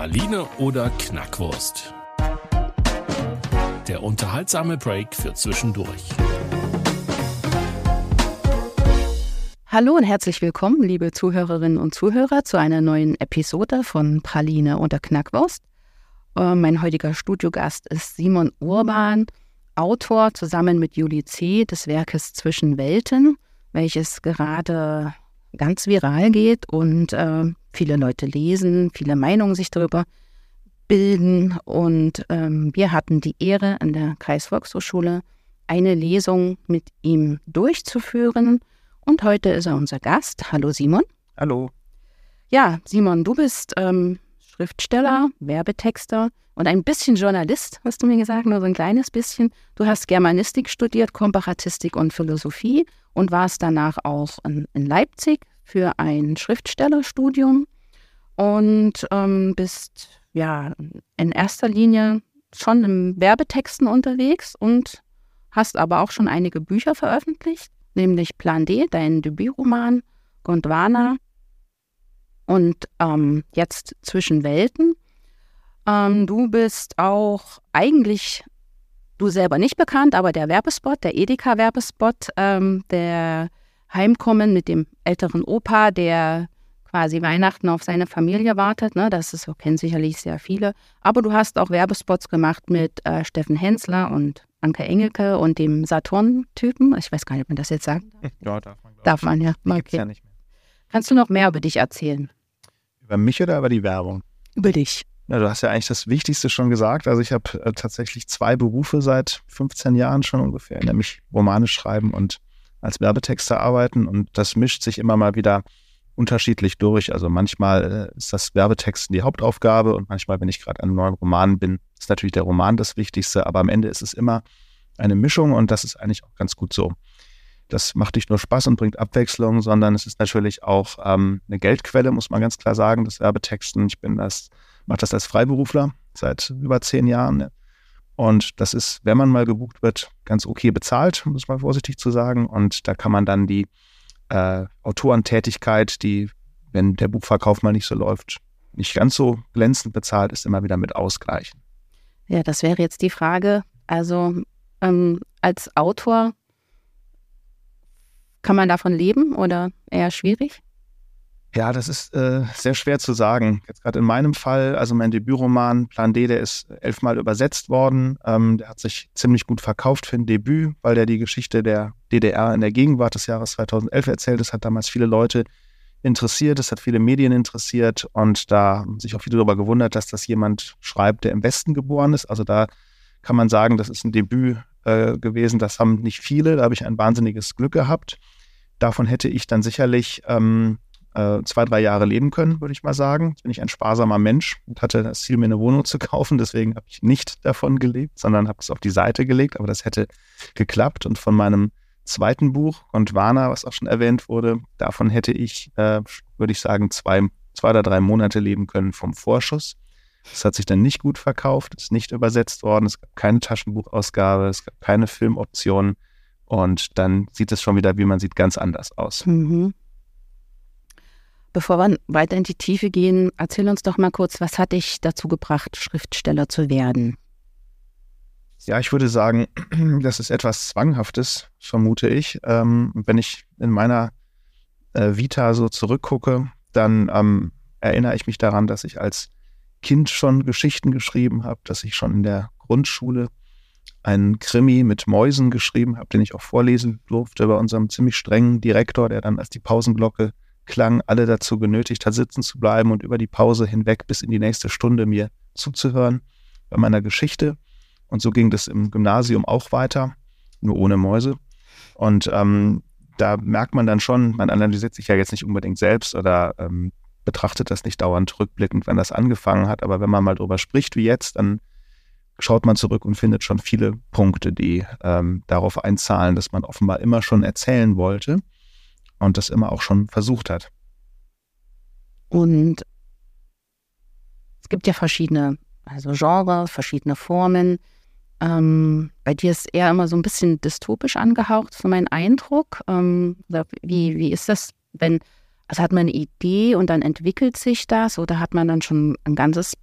Praline oder Knackwurst? Der unterhaltsame Break für zwischendurch. Hallo und herzlich willkommen, liebe Zuhörerinnen und Zuhörer, zu einer neuen Episode von Praline oder Knackwurst. Äh, mein heutiger Studiogast ist Simon Urban, Autor zusammen mit Julie C. des Werkes Zwischen Welten, welches gerade ganz viral geht und äh, viele Leute lesen, viele Meinungen sich darüber bilden. Und ähm, wir hatten die Ehre, an der Kreisvolkshochschule eine Lesung mit ihm durchzuführen. Und heute ist er unser Gast. Hallo Simon. Hallo. Ja, Simon, du bist ähm, Schriftsteller, Werbetexter und ein bisschen Journalist, hast du mir gesagt, nur so ein kleines bisschen. Du hast Germanistik studiert, Komparatistik und Philosophie und warst danach auch in, in Leipzig für ein Schriftstellerstudium und ähm, bist ja in erster Linie schon im Werbetexten unterwegs und hast aber auch schon einige Bücher veröffentlicht, nämlich Plan D, dein Debütroman, Gondwana und ähm, jetzt Zwischen Welten. Ähm, du bist auch eigentlich, du selber nicht bekannt, aber der Werbespot, der Edeka-Werbespot, ähm, der Heimkommen mit dem älteren Opa, der quasi Weihnachten auf seine Familie wartet. Ne? Das ist, kennen sicherlich sehr viele. Aber du hast auch Werbespots gemacht mit äh, Steffen Hensler und Anke Engelke und dem Saturn-Typen. Ich weiß gar nicht, ob man das jetzt sagen darf. Ja, darf man. Darf man, ja. Okay. ja nicht mehr. Kannst du noch mehr über dich erzählen? Über mich oder über die Werbung? Über dich. Ja, du hast ja eigentlich das Wichtigste schon gesagt. Also ich habe äh, tatsächlich zwei Berufe seit 15 Jahren schon ungefähr, nämlich Romane schreiben und als Werbetexter arbeiten. Und das mischt sich immer mal wieder unterschiedlich durch. Also manchmal äh, ist das Werbetexten die Hauptaufgabe und manchmal, wenn ich gerade an einem neuen Roman bin, ist natürlich der Roman das Wichtigste. Aber am Ende ist es immer eine Mischung und das ist eigentlich auch ganz gut so. Das macht nicht nur Spaß und bringt Abwechslung, sondern es ist natürlich auch ähm, eine Geldquelle, muss man ganz klar sagen, das Werbetexten. Ich bin das, mache das als Freiberufler seit über zehn Jahren. Und das ist, wenn man mal gebucht wird, ganz okay bezahlt, es mal vorsichtig zu sagen. Und da kann man dann die äh, Autorentätigkeit, die, wenn der Buchverkauf mal nicht so läuft, nicht ganz so glänzend bezahlt ist, immer wieder mit ausgleichen. Ja, das wäre jetzt die Frage. Also ähm, als Autor kann man davon leben oder eher schwierig? Ja, das ist äh, sehr schwer zu sagen. Jetzt gerade in meinem Fall, also mein Debütroman Plan D, der ist elfmal übersetzt worden. Ähm, der hat sich ziemlich gut verkauft für ein Debüt, weil der die Geschichte der DDR in der Gegenwart des Jahres 2011 erzählt. Das hat damals viele Leute interessiert, es hat viele Medien interessiert und da haben sich auch viele darüber gewundert, dass das jemand schreibt, der im Westen geboren ist. Also da kann man sagen, das ist ein Debüt äh, gewesen. Das haben nicht viele. Da habe ich ein wahnsinniges Glück gehabt. Davon hätte ich dann sicherlich ähm, äh, zwei, drei Jahre leben können, würde ich mal sagen. Jetzt bin ich ein sparsamer Mensch und hatte das Ziel, mir eine Wohnung zu kaufen. Deswegen habe ich nicht davon gelebt, sondern habe es auf die Seite gelegt. Aber das hätte geklappt. Und von meinem zweiten Buch, Gondwana, was auch schon erwähnt wurde, davon hätte ich, äh, würde ich sagen, zwei, zwei oder drei Monate leben können vom Vorschuss. Das hat sich dann nicht gut verkauft, ist nicht übersetzt worden, es gab keine Taschenbuchausgabe, es gab keine Filmoptionen und dann sieht es schon wieder, wie man sieht, ganz anders aus. Mhm. Bevor wir weiter in die Tiefe gehen, erzähl uns doch mal kurz, was hat dich dazu gebracht, Schriftsteller zu werden? Ja, ich würde sagen, das ist etwas Zwanghaftes, vermute ich. Ähm, wenn ich in meiner äh, Vita so zurückgucke, dann ähm, erinnere ich mich daran, dass ich als Kind schon Geschichten geschrieben habe, dass ich schon in der Grundschule einen Krimi mit Mäusen geschrieben habe, den ich auch vorlesen durfte bei unserem ziemlich strengen Direktor, der dann als die Pausenglocke klang, alle dazu genötigt hat, sitzen zu bleiben und über die Pause hinweg bis in die nächste Stunde mir zuzuhören bei meiner Geschichte. Und so ging das im Gymnasium auch weiter, nur ohne Mäuse. Und ähm, da merkt man dann schon, man analysiert sich ja jetzt nicht unbedingt selbst oder ähm, betrachtet das nicht dauernd rückblickend, wenn das angefangen hat. Aber wenn man mal drüber spricht wie jetzt, dann schaut man zurück und findet schon viele Punkte, die ähm, darauf einzahlen, dass man offenbar immer schon erzählen wollte und das immer auch schon versucht hat. Und es gibt ja verschiedene, also Genre, verschiedene Formen. Ähm, bei dir ist eher immer so ein bisschen dystopisch angehaucht, so mein Eindruck. Ähm, wie, wie ist das, wenn, also hat man eine Idee und dann entwickelt sich das oder hat man dann schon ein ganzes,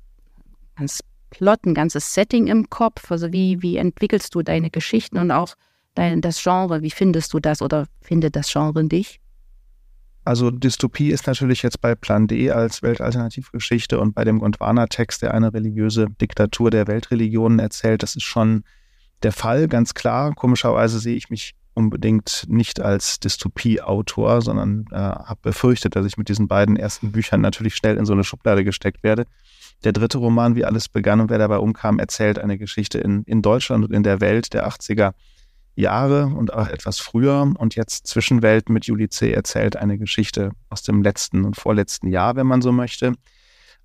ganz Plot, ein ganzes Setting im Kopf? Also wie, wie entwickelst du deine Geschichten und auch dein, das Genre? Wie findest du das oder findet das Genre dich? Also Dystopie ist natürlich jetzt bei Plan D als Weltalternativgeschichte und bei dem Gondwana-Text, der eine religiöse Diktatur der Weltreligionen erzählt, das ist schon der Fall, ganz klar. Komischerweise sehe ich mich unbedingt nicht als Dystopie-Autor, sondern äh, habe befürchtet, dass ich mit diesen beiden ersten Büchern natürlich schnell in so eine Schublade gesteckt werde. Der dritte Roman, wie alles begann und wer dabei umkam, erzählt eine Geschichte in, in Deutschland und in der Welt der 80er Jahre und auch etwas früher. Und jetzt Zwischenwelt mit Juli C. erzählt eine Geschichte aus dem letzten und vorletzten Jahr, wenn man so möchte.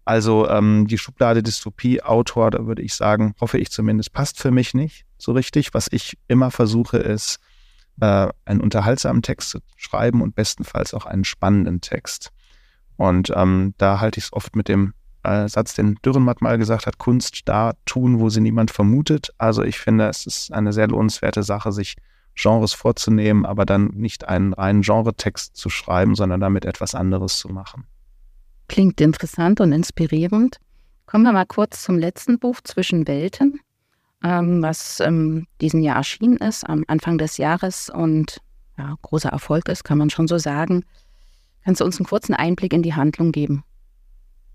Also ähm, die Schublade Dystopie-Autor, da würde ich sagen, hoffe ich zumindest, passt für mich nicht so richtig. Was ich immer versuche, ist, äh, einen unterhaltsamen Text zu schreiben und bestenfalls auch einen spannenden Text. Und ähm, da halte ich es oft mit dem äh, Satz, den Dürrenmatt mal gesagt hat, Kunst da tun, wo sie niemand vermutet. Also ich finde, es ist eine sehr lohnenswerte Sache, sich Genres vorzunehmen, aber dann nicht einen reinen Genretext zu schreiben, sondern damit etwas anderes zu machen. Klingt interessant und inspirierend. Kommen wir mal kurz zum letzten Buch Zwischen Welten, ähm, was ähm, diesen Jahr erschienen ist, am Anfang des Jahres und ja, großer Erfolg ist, kann man schon so sagen. Kannst du uns einen kurzen Einblick in die Handlung geben?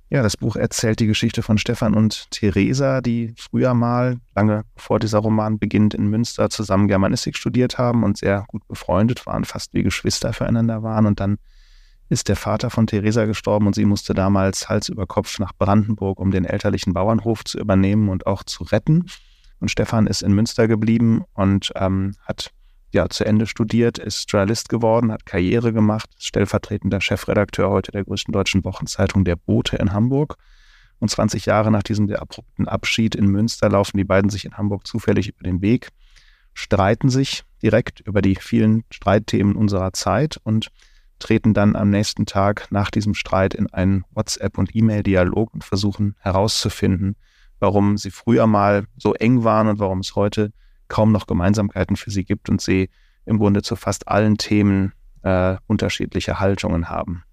Ja, das Buch erzählt die Geschichte von Stefan und Theresa, die früher mal, lange bevor dieser Roman beginnt, in Münster zusammen Germanistik studiert haben und sehr gut befreundet waren, fast wie Geschwister füreinander waren. Und dann ist der Vater von Theresa gestorben und sie musste damals Hals über Kopf nach Brandenburg, um den elterlichen Bauernhof zu übernehmen und auch zu retten. Und Stefan ist in Münster geblieben und ähm, hat ja, zu Ende studiert, ist Journalist geworden, hat Karriere gemacht, stellvertretender Chefredakteur heute der größten deutschen Wochenzeitung Der Bote in Hamburg. Und 20 Jahre nach diesem der abrupten Abschied in Münster laufen die beiden sich in Hamburg zufällig über den Weg, streiten sich direkt über die vielen Streitthemen unserer Zeit und treten dann am nächsten Tag nach diesem Streit in einen WhatsApp- und E-Mail-Dialog und versuchen herauszufinden, warum sie früher mal so eng waren und warum es heute kaum noch Gemeinsamkeiten für sie gibt und sie im Grunde zu fast allen Themen äh, unterschiedliche Haltungen haben.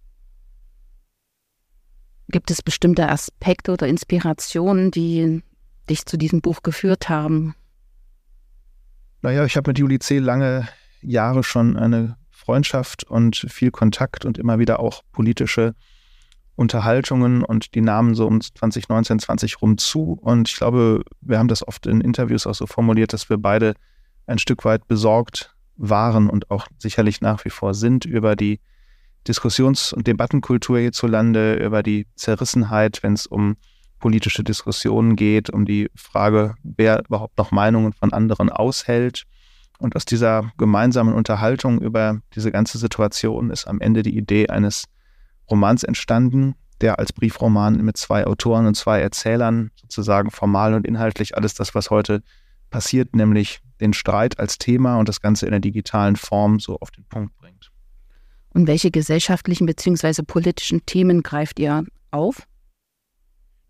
Gibt es bestimmte Aspekte oder Inspirationen, die dich zu diesem Buch geführt haben? Naja, ich habe mit Juli C. lange Jahre schon eine Freundschaft und viel Kontakt und immer wieder auch politische Unterhaltungen und die nahmen so um 2019, 20 rum zu. Und ich glaube, wir haben das oft in Interviews auch so formuliert, dass wir beide ein Stück weit besorgt waren und auch sicherlich nach wie vor sind über die Diskussions- und Debattenkultur hierzulande, über die Zerrissenheit, wenn es um politische Diskussionen geht, um die Frage, wer überhaupt noch Meinungen von anderen aushält. Und aus dieser gemeinsamen Unterhaltung über diese ganze Situation ist am Ende die Idee eines Romans entstanden, der als Briefroman mit zwei Autoren und zwei Erzählern sozusagen formal und inhaltlich alles das, was heute passiert, nämlich den Streit als Thema und das Ganze in der digitalen Form so auf den Punkt bringt. Und welche gesellschaftlichen bzw. politischen Themen greift ihr auf?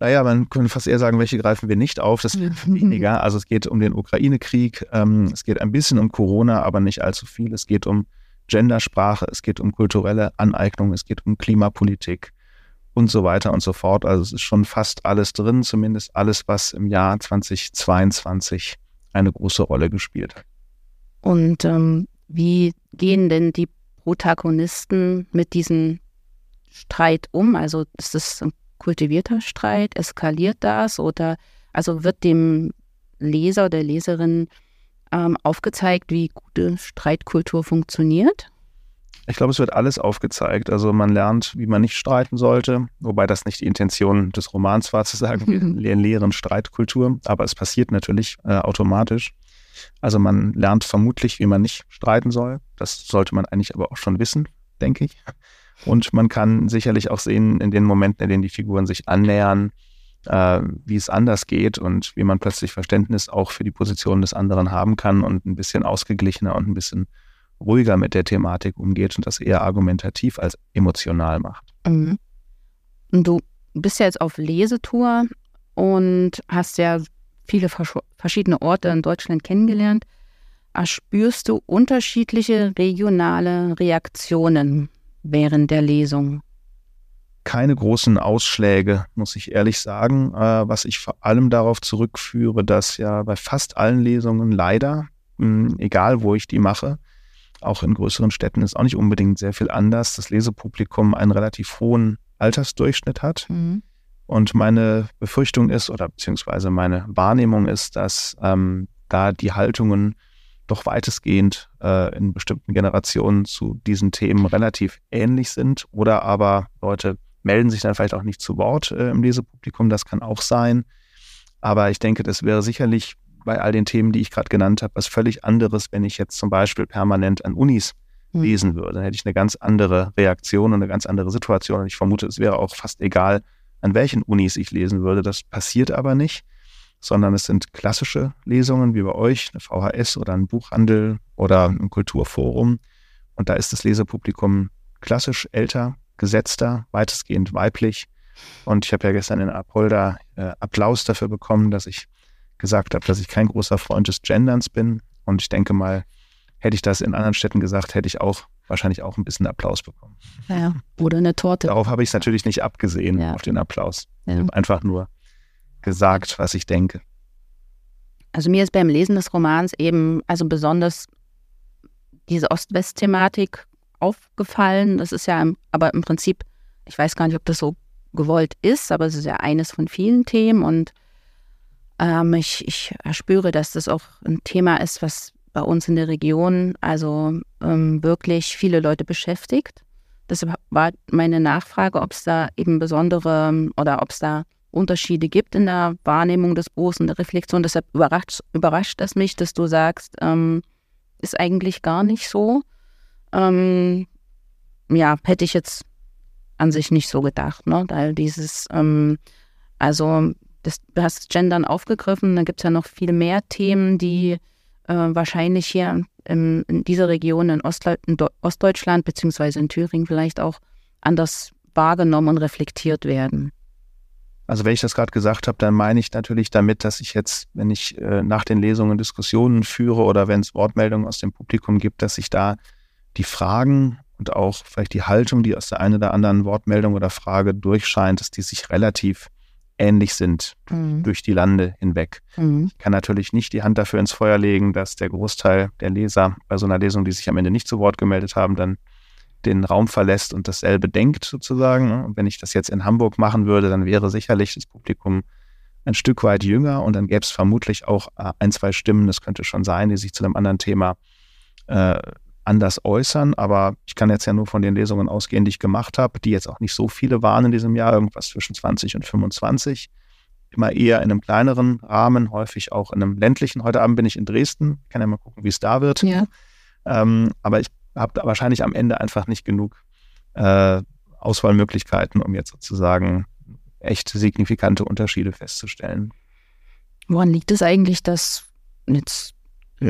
Naja, man könnte fast eher sagen, welche greifen wir nicht auf. Das ist weniger. Also es geht um den Ukraine-Krieg, ähm, es geht ein bisschen um Corona, aber nicht allzu viel. Es geht um Gendersprache, es geht um kulturelle Aneignung, es geht um Klimapolitik und so weiter und so fort. Also es ist schon fast alles drin, zumindest alles, was im Jahr 2022 eine große Rolle gespielt hat. Und ähm, wie gehen denn die Protagonisten mit diesem Streit um? Also ist es ein kultivierter Streit? Eskaliert das? Oder also wird dem Leser oder Leserin ähm, aufgezeigt, wie gute Streitkultur funktioniert? Ich glaube, es wird alles aufgezeigt. Also man lernt, wie man nicht streiten sollte, wobei das nicht die Intention des Romans war, zu sagen, wir lehren Streitkultur, aber es passiert natürlich äh, automatisch. Also man lernt vermutlich, wie man nicht streiten soll. Das sollte man eigentlich aber auch schon wissen, denke ich. Und man kann sicherlich auch sehen, in den Momenten, in denen die Figuren sich annähern, äh, wie es anders geht und wie man plötzlich Verständnis auch für die Position des anderen haben kann und ein bisschen ausgeglichener und ein bisschen ruhiger mit der Thematik umgeht und das eher argumentativ als emotional macht. Mhm. Du bist ja jetzt auf Lesetour und hast ja viele verschiedene Orte in Deutschland kennengelernt. Spürst du unterschiedliche regionale Reaktionen während der Lesung? Keine großen Ausschläge, muss ich ehrlich sagen, äh, was ich vor allem darauf zurückführe, dass ja bei fast allen Lesungen leider, hm, egal wo ich die mache, auch in größeren Städten ist auch nicht unbedingt sehr viel anders, das Lesepublikum einen relativ hohen Altersdurchschnitt hat. Mhm. Und meine Befürchtung ist, oder beziehungsweise meine Wahrnehmung ist, dass ähm, da die Haltungen doch weitestgehend äh, in bestimmten Generationen zu diesen Themen relativ ähnlich sind. Oder aber Leute melden sich dann vielleicht auch nicht zu Wort äh, im Lesepublikum, das kann auch sein. Aber ich denke, das wäre sicherlich bei all den Themen, die ich gerade genannt habe, was völlig anderes, wenn ich jetzt zum Beispiel permanent an Unis hm. lesen würde. Dann hätte ich eine ganz andere Reaktion und eine ganz andere Situation. Und ich vermute, es wäre auch fast egal, an welchen Unis ich lesen würde. Das passiert aber nicht, sondern es sind klassische Lesungen wie bei euch, eine VHS oder ein Buchhandel oder ein Kulturforum. Und da ist das Lesepublikum klassisch älter, gesetzter, weitestgehend weiblich. Und ich habe ja gestern in Apolda äh, Applaus dafür bekommen, dass ich gesagt habe, dass ich kein großer Freund des Genderns bin. Und ich denke mal, hätte ich das in anderen Städten gesagt, hätte ich auch wahrscheinlich auch ein bisschen Applaus bekommen. Ja, oder eine Torte. Darauf habe ich es natürlich nicht abgesehen, ja. auf den Applaus. Ja. Ich habe einfach nur gesagt, was ich denke. Also mir ist beim Lesen des Romans eben also besonders diese Ost-West-Thematik aufgefallen. Das ist ja aber im Prinzip, ich weiß gar nicht, ob das so gewollt ist, aber es ist ja eines von vielen Themen und ähm, ich, ich spüre, dass das auch ein Thema ist, was bei uns in der Region also ähm, wirklich viele Leute beschäftigt. Deshalb war meine Nachfrage, ob es da eben besondere oder ob es da Unterschiede gibt in der Wahrnehmung des Buchs und der Reflexion. Deshalb überrascht, überrascht es mich, dass du sagst, ähm, ist eigentlich gar nicht so. Ähm, ja, hätte ich jetzt an sich nicht so gedacht, ne? Weil dieses, ähm, also das, du hast Gendern aufgegriffen, da gibt es ja noch viel mehr Themen, die äh, wahrscheinlich hier in, in dieser Region in, Ostla in Ostdeutschland beziehungsweise in Thüringen vielleicht auch anders wahrgenommen und reflektiert werden. Also wenn ich das gerade gesagt habe, dann meine ich natürlich damit, dass ich jetzt, wenn ich äh, nach den Lesungen Diskussionen führe oder wenn es Wortmeldungen aus dem Publikum gibt, dass ich da die Fragen und auch vielleicht die Haltung, die aus der einen oder anderen Wortmeldung oder Frage durchscheint, dass die sich relativ ähnlich sind mhm. durch die Lande hinweg. Mhm. Ich kann natürlich nicht die Hand dafür ins Feuer legen, dass der Großteil der Leser bei so einer Lesung, die sich am Ende nicht zu Wort gemeldet haben, dann den Raum verlässt und dasselbe denkt sozusagen. Und wenn ich das jetzt in Hamburg machen würde, dann wäre sicherlich das Publikum ein Stück weit jünger und dann gäbe es vermutlich auch äh, ein, zwei Stimmen, das könnte schon sein, die sich zu einem anderen Thema äh, anders äußern. Aber ich kann jetzt ja nur von den Lesungen ausgehen, die ich gemacht habe, die jetzt auch nicht so viele waren in diesem Jahr, irgendwas zwischen 20 und 25. Immer eher in einem kleineren Rahmen, häufig auch in einem ländlichen. Heute Abend bin ich in Dresden, ich kann ja mal gucken, wie es da wird. Ja. Ähm, aber ich habe wahrscheinlich am Ende einfach nicht genug äh, Auswahlmöglichkeiten, um jetzt sozusagen echt signifikante Unterschiede festzustellen. Woran liegt es eigentlich, dass jetzt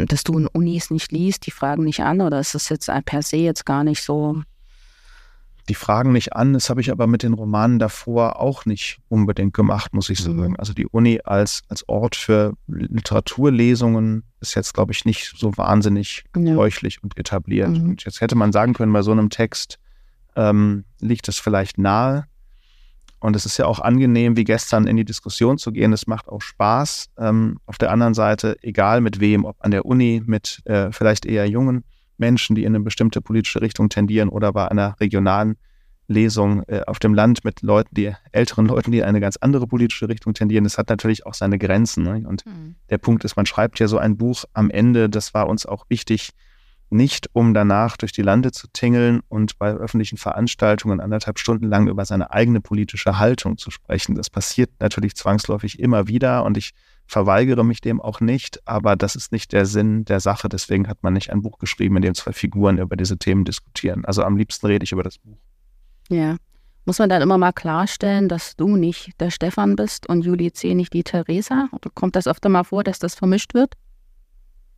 dass du in Unis nicht liest, die fragen nicht an oder ist das jetzt per se jetzt gar nicht so? Die fragen nicht an, das habe ich aber mit den Romanen davor auch nicht unbedingt gemacht, muss ich mhm. sagen. Also die Uni als, als Ort für Literaturlesungen ist jetzt, glaube ich, nicht so wahnsinnig ja. bräuchlich und etabliert. Mhm. Und jetzt hätte man sagen können, bei so einem Text ähm, liegt es vielleicht nahe, und es ist ja auch angenehm, wie gestern in die Diskussion zu gehen. Es macht auch Spaß. Ähm, auf der anderen Seite, egal mit wem, ob an der Uni, mit äh, vielleicht eher jungen Menschen, die in eine bestimmte politische Richtung tendieren oder bei einer regionalen Lesung äh, auf dem Land mit Leuten, die älteren Leuten, die in eine ganz andere politische Richtung tendieren. Das hat natürlich auch seine Grenzen. Ne? Und mhm. der Punkt ist, man schreibt ja so ein Buch am Ende, das war uns auch wichtig, nicht um danach durch die Lande zu tingeln und bei öffentlichen Veranstaltungen anderthalb Stunden lang über seine eigene politische Haltung zu sprechen. Das passiert natürlich zwangsläufig immer wieder und ich verweigere mich dem auch nicht, aber das ist nicht der Sinn der Sache. Deswegen hat man nicht ein Buch geschrieben, in dem zwei Figuren über diese Themen diskutieren. Also am liebsten rede ich über das Buch. Ja. Muss man dann immer mal klarstellen, dass du nicht der Stefan bist und Julie C. nicht die Theresa? Oder kommt das öfter mal vor, dass das vermischt wird?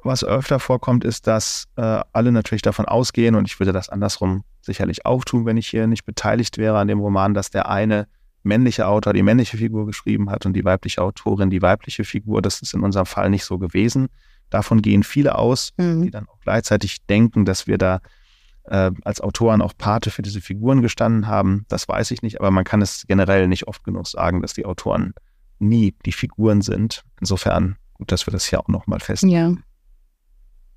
Was öfter vorkommt, ist, dass äh, alle natürlich davon ausgehen, und ich würde das andersrum sicherlich auch tun, wenn ich hier nicht beteiligt wäre an dem Roman, dass der eine männliche Autor die männliche Figur geschrieben hat und die weibliche Autorin die weibliche Figur. Das ist in unserem Fall nicht so gewesen. Davon gehen viele aus, mhm. die dann auch gleichzeitig denken, dass wir da äh, als Autoren auch Pate für diese Figuren gestanden haben. Das weiß ich nicht, aber man kann es generell nicht oft genug sagen, dass die Autoren nie die Figuren sind. Insofern gut, dass wir das hier auch nochmal feststellen. Ja.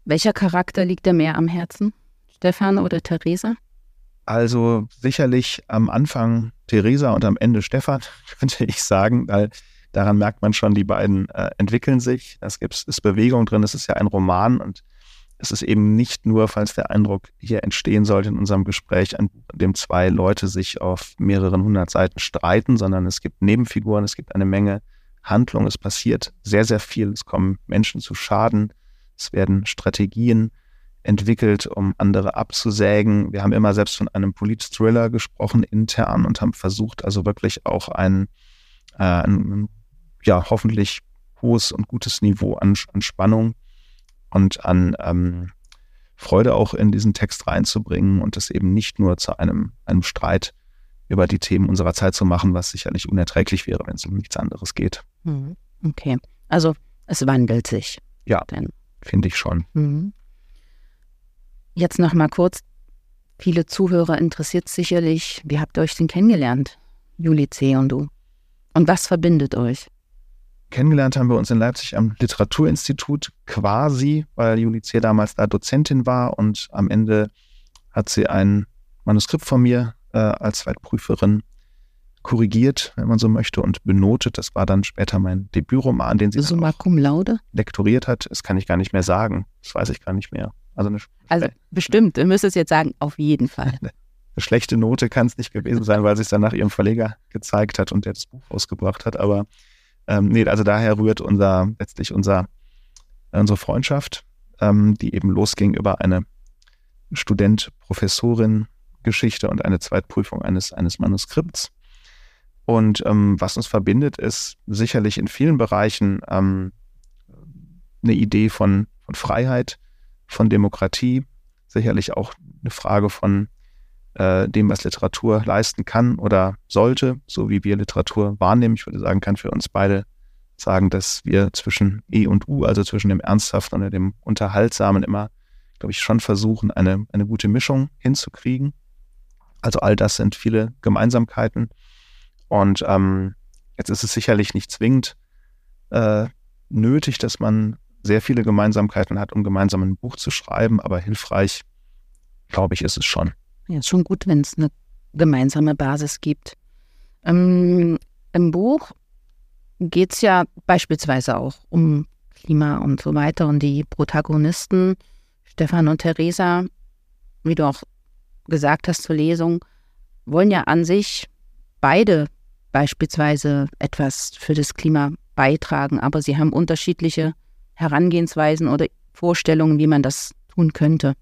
Welcher Charakter liegt dir mehr am Herzen? Stefan oder Theresa? Also sicherlich am Anfang Theresa und am Ende Stefan, könnte ich sagen, weil daran merkt man schon, die beiden äh, entwickeln sich. Es gibt ist Bewegung drin, es ist ja ein Roman und es ist eben nicht nur, falls der Eindruck hier entstehen sollte in unserem Gespräch, an dem zwei Leute sich auf mehreren hundert Seiten streiten, sondern es gibt Nebenfiguren, es gibt eine Menge Handlung, es passiert sehr, sehr viel, es kommen Menschen zu Schaden, es werden Strategien entwickelt, um andere abzusägen. Wir haben immer selbst von einem Polit-Thriller gesprochen intern und haben versucht, also wirklich auch ein, äh, ein ja, hoffentlich hohes und gutes Niveau an, an Spannung und an ähm, Freude auch in diesen Text reinzubringen und es eben nicht nur zu einem, einem Streit über die Themen unserer Zeit zu machen, was sicherlich unerträglich wäre, wenn es um nichts anderes geht. Mhm. Okay, also es wandelt sich. Ja, finde ich schon. Mhm. Jetzt noch mal kurz. Viele Zuhörer interessiert sicherlich, wie habt ihr euch denn kennengelernt, Juli C. und du? Und was verbindet euch? Kennengelernt haben wir uns in Leipzig am Literaturinstitut quasi, weil Juli C. damals da Dozentin war und am Ende hat sie ein Manuskript von mir äh, als Zweitprüferin korrigiert, wenn man so möchte, und benotet. Das war dann später mein Debütroman, den sie Summa cum laude? lektoriert hat. Das kann ich gar nicht mehr sagen. Das weiß ich gar nicht mehr. Also, also bestimmt, du müsstest jetzt sagen, auf jeden Fall. Eine, eine schlechte Note kann es nicht gewesen sein, weil sie es dann nach ihrem Verleger gezeigt hat und der das Buch ausgebracht hat. Aber ähm, nee, also daher rührt unser, letztlich unser, unsere Freundschaft, ähm, die eben losging über eine Student-Professorin-Geschichte und eine Zweitprüfung eines, eines Manuskripts. Und ähm, was uns verbindet, ist sicherlich in vielen Bereichen ähm, eine Idee von, von Freiheit, von Demokratie, sicherlich auch eine Frage von äh, dem, was Literatur leisten kann oder sollte, so wie wir Literatur wahrnehmen. Ich würde sagen, kann für uns beide sagen, dass wir zwischen E und U, also zwischen dem Ernsthaften und dem Unterhaltsamen immer, glaube ich, schon versuchen, eine, eine gute Mischung hinzukriegen. Also all das sind viele Gemeinsamkeiten. Und ähm, jetzt ist es sicherlich nicht zwingend äh, nötig, dass man sehr viele Gemeinsamkeiten hat, um gemeinsam ein Buch zu schreiben, aber hilfreich, glaube ich, ist es schon. Ja, ist schon gut, wenn es eine gemeinsame Basis gibt. Ähm, Im Buch geht es ja beispielsweise auch um Klima und so weiter und die Protagonisten, Stefan und Theresa, wie du auch gesagt hast zur Lesung, wollen ja an sich beide beispielsweise etwas für das Klima beitragen, aber sie haben unterschiedliche Herangehensweisen oder Vorstellungen, wie man das tun könnte.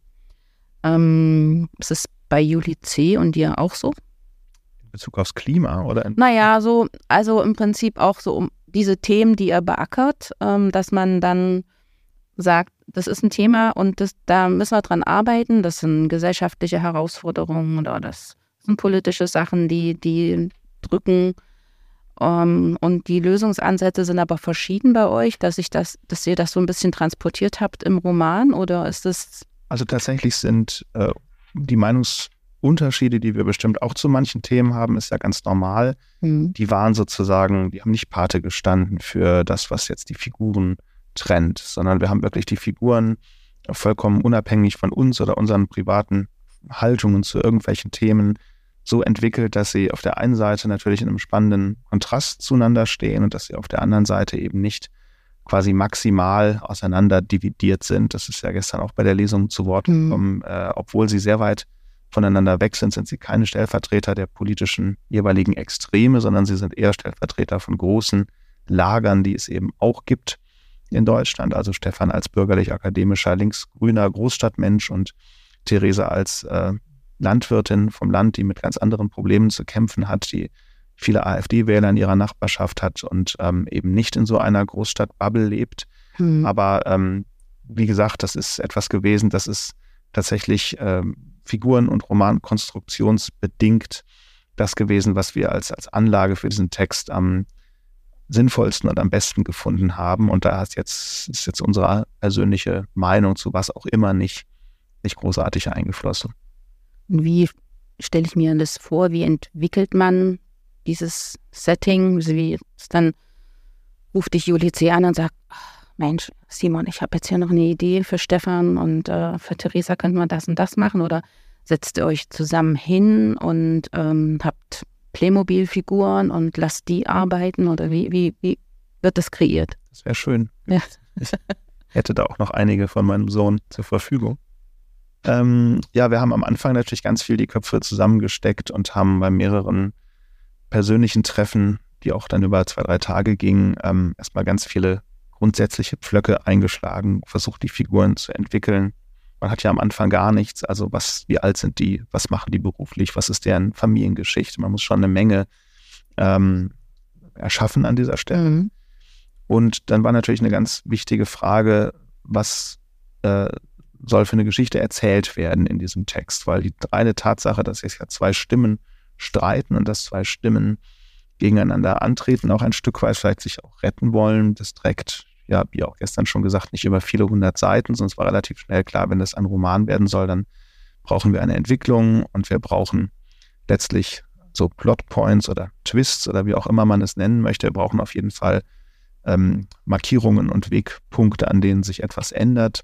Ähm, es ist bei Juli C. und dir auch so? In Bezug aufs Klima, oder? Naja, so, also im Prinzip auch so um diese Themen, die ihr beackert, ähm, dass man dann sagt, das ist ein Thema und das, da müssen wir dran arbeiten. Das sind gesellschaftliche Herausforderungen oder das sind politische Sachen, die, die drücken. Um, ähm, und die Lösungsansätze sind aber verschieden bei euch, dass ich das, dass ihr das so ein bisschen transportiert habt im Roman oder ist das? Also tatsächlich sind äh, die Meinungsunterschiede, die wir bestimmt auch zu manchen Themen haben, ist ja ganz normal. Mhm. Die waren sozusagen, die haben nicht Pate gestanden für das, was jetzt die Figuren trennt, sondern wir haben wirklich die Figuren vollkommen unabhängig von uns oder unseren privaten Haltungen zu irgendwelchen Themen so entwickelt, dass sie auf der einen Seite natürlich in einem spannenden Kontrast zueinander stehen und dass sie auf der anderen Seite eben nicht quasi maximal auseinander dividiert sind. Das ist ja gestern auch bei der Lesung zu Wort mhm. gekommen. Mhm. Äh, obwohl sie sehr weit voneinander weg sind, sind sie keine Stellvertreter der politischen jeweiligen Extreme, sondern sie sind eher Stellvertreter von großen Lagern, die es eben auch gibt in Deutschland. Also Stefan als bürgerlich-akademischer linksgrüner Großstadtmensch und Theresa als äh, Landwirtin vom Land, die mit ganz anderen Problemen zu kämpfen hat, die viele AfD-Wähler in ihrer Nachbarschaft hat und ähm, eben nicht in so einer Großstadt-Bubble lebt. Hm. Aber ähm, wie gesagt, das ist etwas gewesen, das ist tatsächlich ähm, Figuren- und Romankonstruktionsbedingt das gewesen, was wir als, als Anlage für diesen Text am sinnvollsten und am besten gefunden haben. Und da ist jetzt, ist jetzt unsere persönliche Meinung zu was auch immer nicht, nicht großartig eingeflossen. Wie stelle ich mir das vor? Wie entwickelt man dieses Setting? Wie ist dann ruft dich Juli C. an und sagt, Mensch, Simon, ich habe jetzt hier noch eine Idee für Stefan und äh, für Theresa könnte man das und das machen oder setzt ihr euch zusammen hin und ähm, habt Playmobil-Figuren und lasst die arbeiten oder wie, wie, wie wird das kreiert? Das wäre schön. Ja. Ich hätte da auch noch einige von meinem Sohn zur Verfügung. Ähm, ja, wir haben am Anfang natürlich ganz viel die Köpfe zusammengesteckt und haben bei mehreren persönlichen Treffen, die auch dann über zwei, drei Tage gingen, ähm, erstmal ganz viele grundsätzliche Pflöcke eingeschlagen, versucht die Figuren zu entwickeln. Man hat ja am Anfang gar nichts, also was, wie alt sind die, was machen die beruflich, was ist deren Familiengeschichte. Man muss schon eine Menge ähm, erschaffen an dieser Stelle. Mhm. Und dann war natürlich eine ganz wichtige Frage, was äh, soll für eine Geschichte erzählt werden in diesem Text, weil die reine Tatsache, dass jetzt ja zwei Stimmen streiten und dass zwei Stimmen gegeneinander antreten, auch ein Stück weit vielleicht sich auch retten wollen. Das trägt, ja, wie auch gestern schon gesagt, nicht über viele hundert Seiten, es war relativ schnell klar, wenn das ein Roman werden soll, dann brauchen wir eine Entwicklung und wir brauchen letztlich so Plotpoints oder Twists oder wie auch immer man es nennen möchte. Wir brauchen auf jeden Fall ähm, Markierungen und Wegpunkte, an denen sich etwas ändert.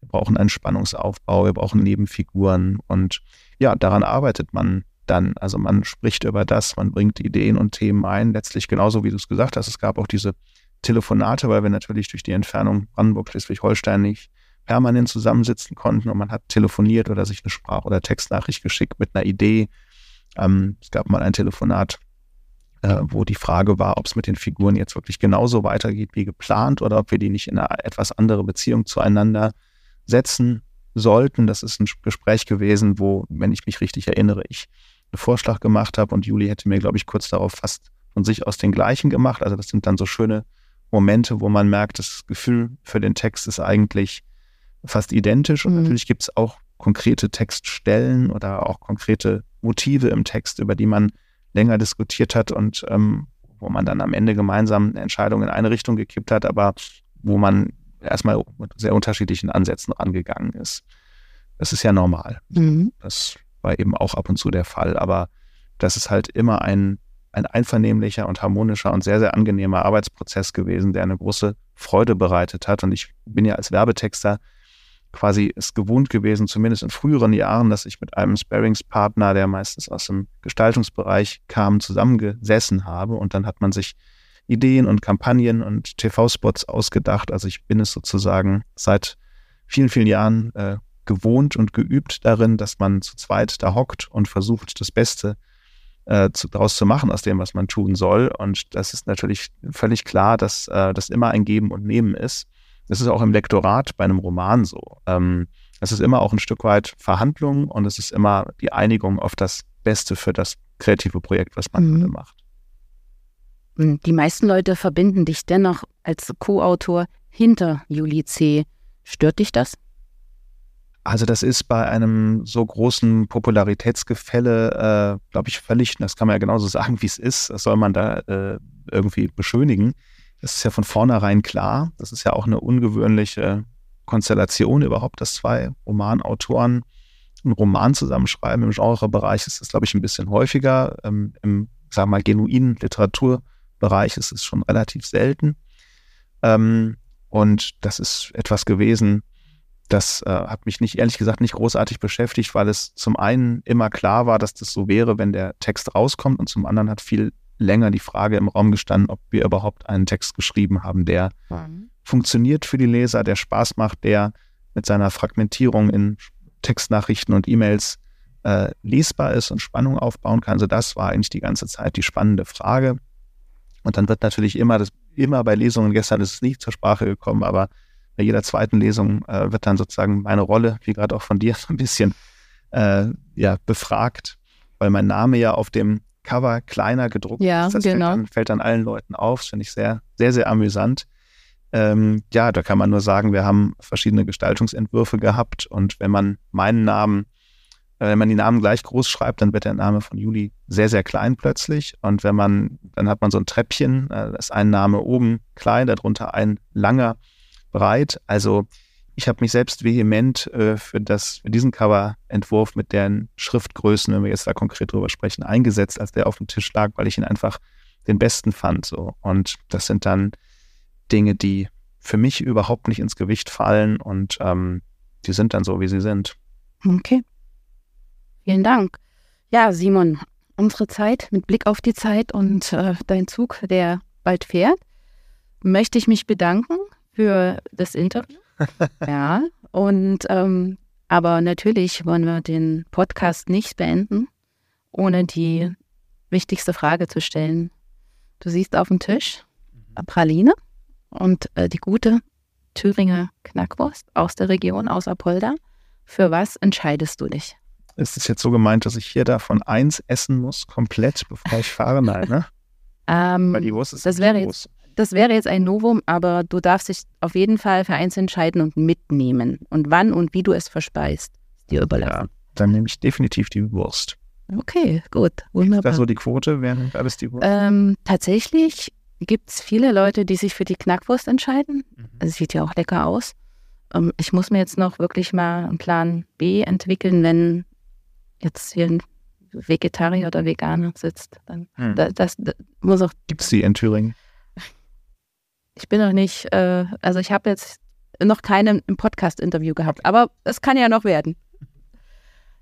Wir brauchen einen Spannungsaufbau, wir brauchen Nebenfiguren und ja, daran arbeitet man dann. Also man spricht über das, man bringt Ideen und Themen ein, letztlich genauso wie du es gesagt hast. Es gab auch diese Telefonate, weil wir natürlich durch die Entfernung Brandenburg-Schleswig-Holstein nicht permanent zusammensitzen konnten und man hat telefoniert oder sich eine Sprach- oder Textnachricht geschickt mit einer Idee. Ähm, es gab mal ein Telefonat, äh, wo die Frage war, ob es mit den Figuren jetzt wirklich genauso weitergeht wie geplant oder ob wir die nicht in eine etwas andere Beziehung zueinander setzen sollten. Das ist ein Gespräch gewesen, wo, wenn ich mich richtig erinnere, ich einen Vorschlag gemacht habe und Juli hätte mir, glaube ich, kurz darauf fast von sich aus den gleichen gemacht. Also das sind dann so schöne Momente, wo man merkt, das Gefühl für den Text ist eigentlich fast identisch. Und mhm. natürlich gibt es auch konkrete Textstellen oder auch konkrete Motive im Text, über die man länger diskutiert hat und ähm, wo man dann am Ende gemeinsam eine Entscheidung in eine Richtung gekippt hat, aber wo man erstmal mit sehr unterschiedlichen Ansätzen rangegangen ist. Das ist ja normal. Mhm. Das war eben auch ab und zu der Fall. Aber das ist halt immer ein, ein einvernehmlicher und harmonischer und sehr, sehr angenehmer Arbeitsprozess gewesen, der eine große Freude bereitet hat. Und ich bin ja als Werbetexter quasi es gewohnt gewesen, zumindest in früheren Jahren, dass ich mit einem Sparringspartner, der meistens aus dem Gestaltungsbereich kam, zusammengesessen habe. Und dann hat man sich Ideen und Kampagnen und TV-Spots ausgedacht. Also ich bin es sozusagen seit vielen, vielen Jahren äh, gewohnt und geübt darin, dass man zu zweit da hockt und versucht, das Beste äh, zu, daraus zu machen aus dem, was man tun soll. Und das ist natürlich völlig klar, dass äh, das immer ein Geben und Nehmen ist. Das ist auch im Lektorat bei einem Roman so. Ähm, es ist immer auch ein Stück weit Verhandlung und es ist immer die Einigung auf das Beste für das kreative Projekt, was man mhm. macht. Die meisten Leute verbinden dich dennoch als Co-Autor hinter Juli C. Stört dich das? Also das ist bei einem so großen Popularitätsgefälle, äh, glaube ich, völlig, das kann man ja genauso sagen, wie es ist. Das soll man da äh, irgendwie beschönigen. Das ist ja von vornherein klar. Das ist ja auch eine ungewöhnliche Konstellation überhaupt, dass zwei Romanautoren einen Roman zusammenschreiben. Im Genrebereich ist das, glaube ich, ein bisschen häufiger. Ähm, Im, sagen wir mal, genuinen Literatur Bereich ist es schon relativ selten. Ähm, und das ist etwas gewesen, das äh, hat mich nicht, ehrlich gesagt, nicht großartig beschäftigt, weil es zum einen immer klar war, dass das so wäre, wenn der Text rauskommt und zum anderen hat viel länger die Frage im Raum gestanden, ob wir überhaupt einen Text geschrieben haben, der mhm. funktioniert für die Leser, der Spaß macht, der mit seiner Fragmentierung in Textnachrichten und E-Mails äh, lesbar ist und Spannung aufbauen kann. Also das war eigentlich die ganze Zeit die spannende Frage. Und dann wird natürlich immer, das, immer bei Lesungen, gestern ist es nicht zur Sprache gekommen, aber bei jeder zweiten Lesung äh, wird dann sozusagen meine Rolle, wie gerade auch von dir, so ein bisschen äh, ja, befragt, weil mein Name ja auf dem Cover kleiner gedruckt Ja, ist. Das genau. fällt, dann, fällt dann allen Leuten auf. Das finde ich sehr, sehr, sehr amüsant. Ähm, ja, da kann man nur sagen, wir haben verschiedene Gestaltungsentwürfe gehabt und wenn man meinen Namen, wenn man die Namen gleich groß schreibt, dann wird der Name von Juli sehr, sehr klein plötzlich. Und wenn man, dann hat man so ein Treppchen, äh, da ist ein Name oben klein, darunter ein langer breit. Also ich habe mich selbst vehement äh, für, das, für diesen Coverentwurf mit den Schriftgrößen, wenn wir jetzt da konkret drüber sprechen, eingesetzt, als der auf dem Tisch lag, weil ich ihn einfach den besten fand. So. Und das sind dann Dinge, die für mich überhaupt nicht ins Gewicht fallen und ähm, die sind dann so, wie sie sind. Okay. Vielen Dank. Ja, Simon, unsere Zeit, mit Blick auf die Zeit und äh, dein Zug, der bald fährt, möchte ich mich bedanken für das Interview. ja, und ähm, aber natürlich wollen wir den Podcast nicht beenden, ohne die wichtigste Frage zu stellen. Du siehst auf dem Tisch eine Praline und äh, die gute Thüringer Knackwurst aus der Region, aus Apolda. Für was entscheidest du dich? Ist es jetzt so gemeint, dass ich hier davon eins essen muss, komplett, bevor ich fahre? Nein, ne? Ähm, Weil die Wurst ist das wäre groß. das wäre jetzt ein Novum, aber du darfst dich auf jeden Fall für eins entscheiden und mitnehmen. Und wann und wie du es verspeist, ist dir Ja, überlassen. dann nehme ich definitiv die Wurst. Okay, gut, Ist wunderbar. das so die Quote? Wer nimmt alles die Wurst? ähm, tatsächlich gibt es viele Leute, die sich für die Knackwurst entscheiden. Mhm. Es sieht ja auch lecker aus. Ähm, ich muss mir jetzt noch wirklich mal einen Plan B entwickeln, wenn jetzt hier ein Vegetarier oder Veganer sitzt. Dann Hm. da, das, das muss auch Gibt es die in Thüringen? Ich bin noch nicht, äh, also ich habe jetzt noch keinen im Podcast-Interview gehabt, aber es kann ja noch werden.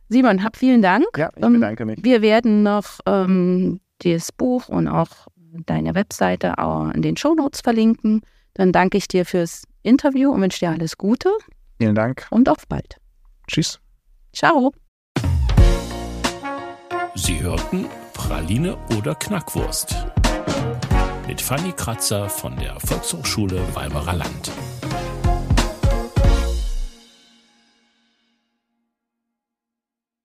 Simon, hab vielen Dank. Ja, ich Ähm, bedanke mich. Wir werden noch ähm, das Buch und auch deine Webseite auch in den Shownotes verlinken. Dann danke ich dir fürs Interview und wünsche dir alles Gute Vielen Dank. und auf bald. Tschüss. Ciao. Sie hörten Praline oder Knackwurst mit Fanny Kratzer von der Volkshochschule Weimarer Land.